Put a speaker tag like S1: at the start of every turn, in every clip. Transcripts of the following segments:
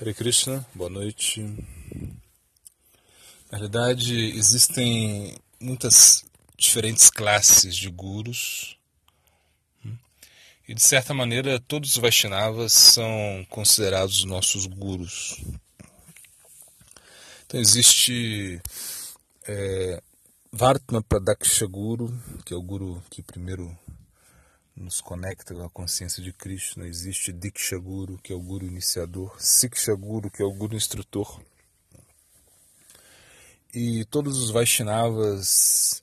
S1: Hare Krishna, boa noite. Na realidade, existem muitas diferentes classes de gurus. E de certa maneira, todos os Vaishnavas são considerados nossos gurus. Então existe é, Vartma Pradaksha Guru, que é o guru que primeiro nos conecta com a consciência de Krishna. Existe Diksha Guru, que é o guru iniciador, Siksha Guru, que é o guru instrutor. E todos os Vaishnavas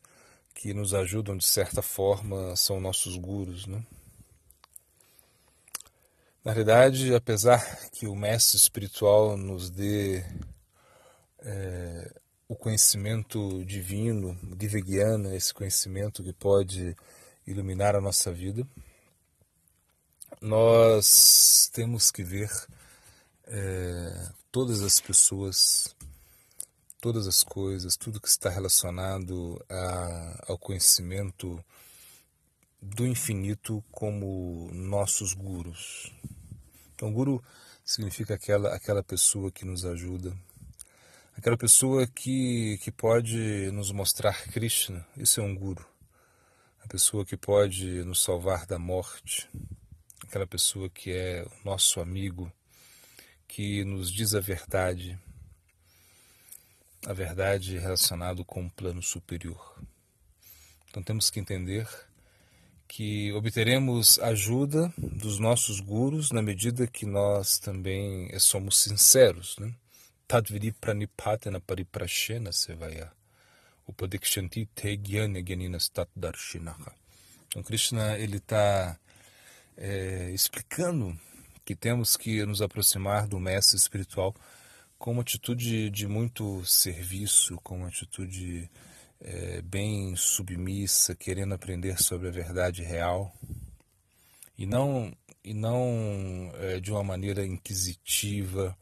S1: que nos ajudam de certa forma são nossos gurus, né? Na realidade, apesar que o mestre espiritual nos dê é, o conhecimento divino, Divyagyan, esse conhecimento que pode iluminar a nossa vida, nós temos que ver é, todas as pessoas, todas as coisas, tudo que está relacionado a, ao conhecimento do infinito como nossos gurus. Então, guru significa aquela, aquela pessoa que nos ajuda, aquela pessoa que, que pode nos mostrar Krishna. Isso é um guru a pessoa que pode nos salvar da morte, aquela pessoa que é o nosso amigo, que nos diz a verdade, a verdade relacionada com um plano superior. Então temos que entender que obteremos ajuda dos nossos gurus na medida que nós também somos sinceros. Né? Tadviri pranipatena pariprashena sevaya. Upadikshanti te gyana gyanina stat darshinaha. Então Krishna ele está é, explicando que temos que nos aproximar do mestre espiritual com uma atitude de muito serviço, com uma atitude é, bem submissa, querendo aprender sobre a verdade real e não e não é, de uma maneira inquisitiva,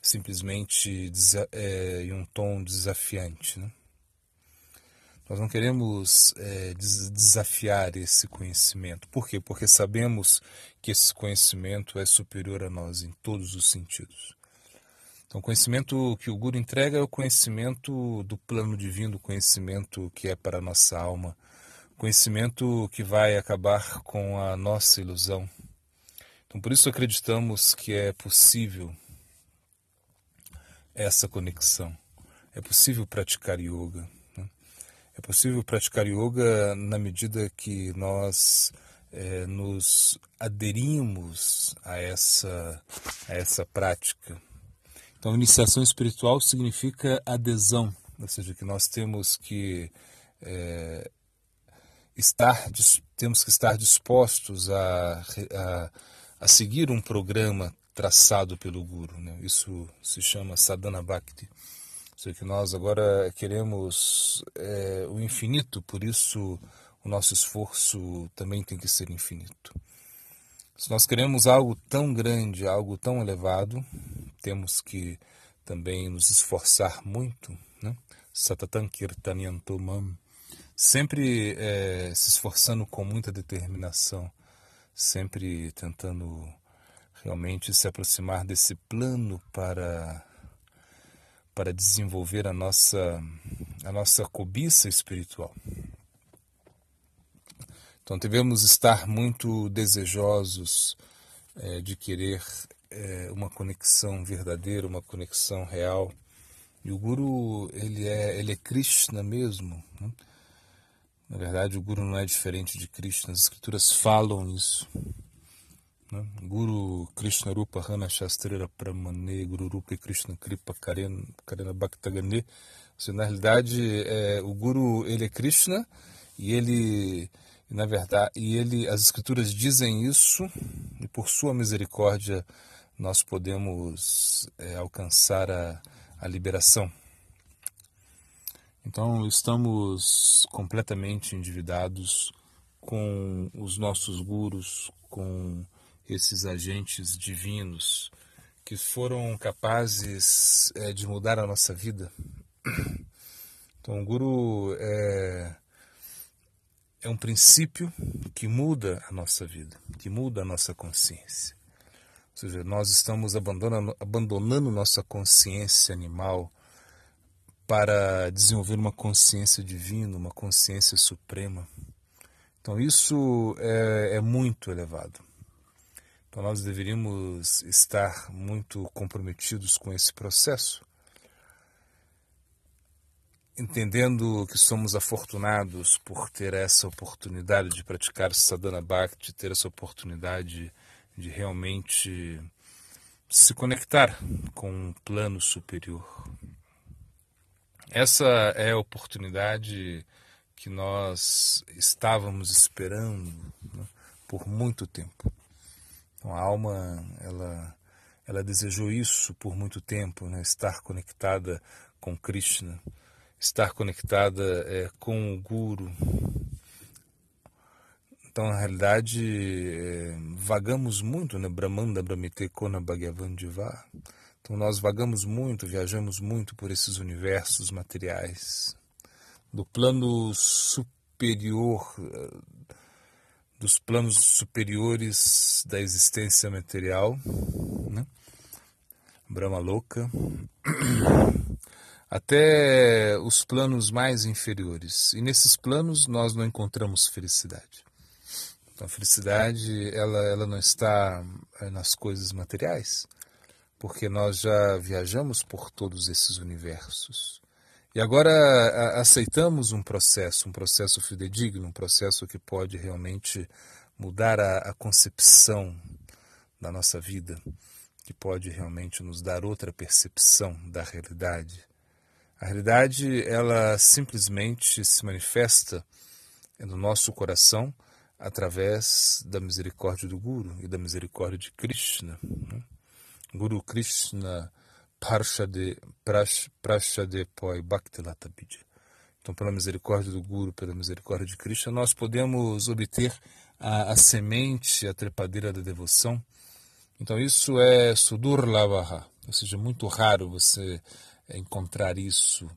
S1: simplesmente é, em um tom desafiante. Né? Nós não queremos é, desafiar esse conhecimento. Por quê? Porque sabemos que esse conhecimento é superior a nós em todos os sentidos. Então, o conhecimento que o Guru entrega é o conhecimento do plano divino, o conhecimento que é para a nossa alma, conhecimento que vai acabar com a nossa ilusão. Então, por isso acreditamos que é possível essa conexão. É possível praticar yoga. É possível praticar yoga na medida que nós é, nos aderimos a essa, a essa prática. Então, iniciação espiritual significa adesão, ou seja, que nós temos que é, estar, temos que estar dispostos a, a, a seguir um programa traçado pelo Guru. Né? Isso se chama sadhana bhakti. Sei que nós agora queremos é, o infinito, por isso o nosso esforço também tem que ser infinito. Se nós queremos algo tão grande, algo tão elevado, temos que também nos esforçar muito, né? Satatan Kirtanyantomam, sempre é, se esforçando com muita determinação, sempre tentando realmente se aproximar desse plano para para desenvolver a nossa, a nossa cobiça espiritual. Então devemos estar muito desejosos é, de querer é, uma conexão verdadeira, uma conexão real. E o Guru, ele é, ele é Krishna mesmo. Né? Na verdade, o Guru não é diferente de Krishna. As escrituras falam isso. Né? Guru Krishna Rupa Hana Shastrira Pramane Guru Rupa Krishna Kripa Karena, Karena Bhaktagane. Na realidade, é, o Guru ele é Krishna e ele, na verdade, e ele, as escrituras dizem isso e por sua misericórdia nós podemos é, alcançar a, a liberação. Então estamos completamente endividados com os nossos gurus, com esses agentes divinos que foram capazes é, de mudar a nossa vida. Então, o Guru é, é um princípio que muda a nossa vida, que muda a nossa consciência. Ou seja, nós estamos abandonando, abandonando nossa consciência animal para desenvolver uma consciência divina, uma consciência suprema. Então, isso é, é muito elevado. Então, nós deveríamos estar muito comprometidos com esse processo, entendendo que somos afortunados por ter essa oportunidade de praticar sadhana bhakti, ter essa oportunidade de realmente se conectar com um plano superior. Essa é a oportunidade que nós estávamos esperando né, por muito tempo. Então, a alma, ela, ela desejou isso por muito tempo, né, estar conectada com Krishna, estar conectada é, com o Guru. Então, na realidade, é, vagamos muito, né? Brahmanda Brahmite Kona Bhagavan Diva. Então nós vagamos muito, viajamos muito por esses universos materiais, do plano superior, eh, dos planos superiores da existência material, né? Brahma Louca, até os planos mais inferiores. E nesses planos nós não encontramos felicidade. Então a felicidade ela, ela não está eh, nas coisas materiais porque nós já viajamos por todos esses universos. E agora aceitamos um processo, um processo fidedigno, um processo que pode realmente mudar a, a concepção da nossa vida, que pode realmente nos dar outra percepção da realidade. A realidade, ela simplesmente se manifesta no nosso coração através da misericórdia do Guru e da misericórdia de Krishna. Né? Guru Krishna Parshade, Prash, Prashade Poi Bhaktilata Bidya. Então, pela misericórdia do Guru, pela misericórdia de Krishna, nós podemos obter a, a semente, a trepadeira da devoção. Então, isso é Sudur Lavaha, ou seja, muito raro você encontrar isso,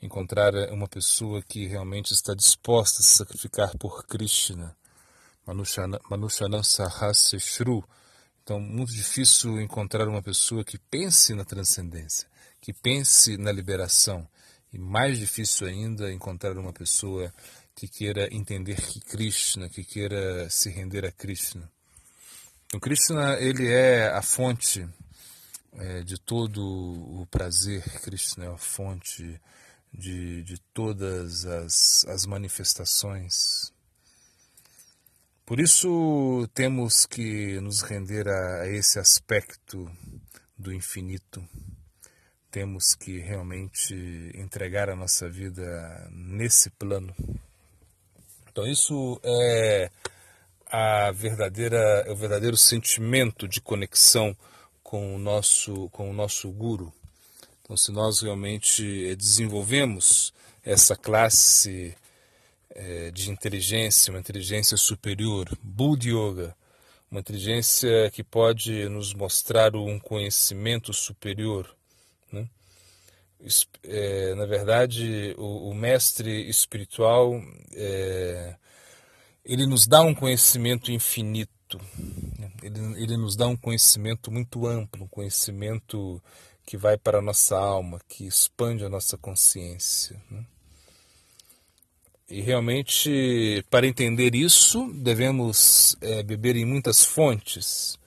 S1: encontrar uma pessoa que realmente está disposta a se sacrificar por Krishna. Manushanam Sahasya Shru, então, muito difícil encontrar uma pessoa que pense na transcendência, que pense na liberação. E mais difícil ainda encontrar uma pessoa que queira entender que Krishna, que queira se render a Krishna. Então, Krishna, ele é a fonte é, de todo o prazer, Krishna é a fonte de, de todas as, as manifestações por isso temos que nos render a, esse aspecto do infinito. Temos que realmente entregar a nossa vida nesse plano. Então isso é a verdadeira, é o verdadeiro sentimento de conexão com o nosso, com o nosso guru. Então, se nós realmente desenvolvemos essa classe é, de inteligência, uma inteligência superior, Buddha Yoga, uma inteligência que pode nos mostrar um conhecimento superior. Né? É, na verdade, o, o mestre espiritual é, ele nos dá um conhecimento infinito, né? ele, ele nos dá um conhecimento muito amplo, um conhecimento que vai para a nossa alma, que expande a nossa consciência. Né? E realmente, para entender isso, devemos é, beber em muitas fontes.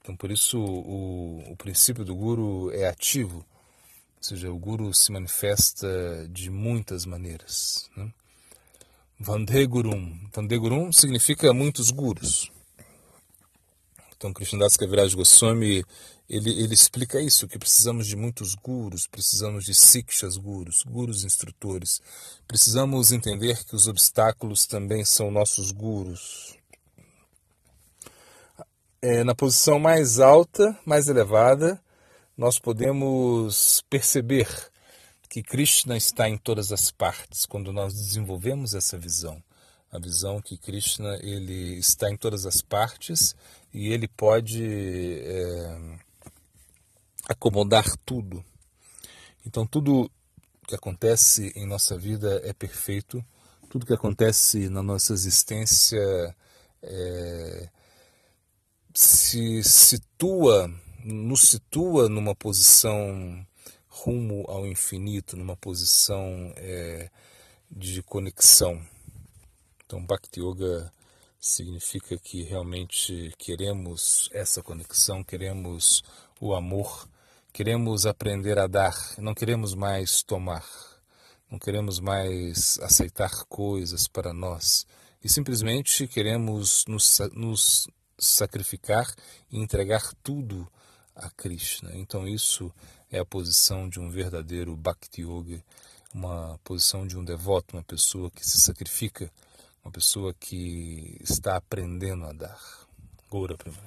S1: Então, por isso, o, o princípio do Guru é ativo. Ou seja, o Guru se manifesta de muitas maneiras. Né? Vandegurum. Vandegurum significa muitos gurus. Então, Krishnadas Kaviraj Goswami ele, ele explica isso, que precisamos de muitos gurus, precisamos de sikshas gurus, gurus instrutores. Precisamos entender que os obstáculos também são nossos gurus. É, na posição mais alta, mais elevada, nós podemos perceber que Krishna está em todas as partes quando nós desenvolvemos essa visão a visão que Krishna ele está em todas as partes e ele pode é, acomodar tudo. Então, tudo que acontece em nossa vida é perfeito, tudo que acontece na nossa existência é, se situa, nos situa numa posição rumo ao infinito, numa posição é, de conexão. Então, Bhakti Yoga significa que realmente queremos essa conexão, queremos o amor, queremos aprender a dar, não queremos mais tomar, não queremos mais aceitar coisas para nós e simplesmente queremos nos, nos sacrificar e entregar tudo a Krishna. Então, isso é a posição de um verdadeiro Bhakti Yoga, uma posição de um devoto, uma pessoa que se sacrifica uma pessoa que está aprendendo a dar. Goura primeiro.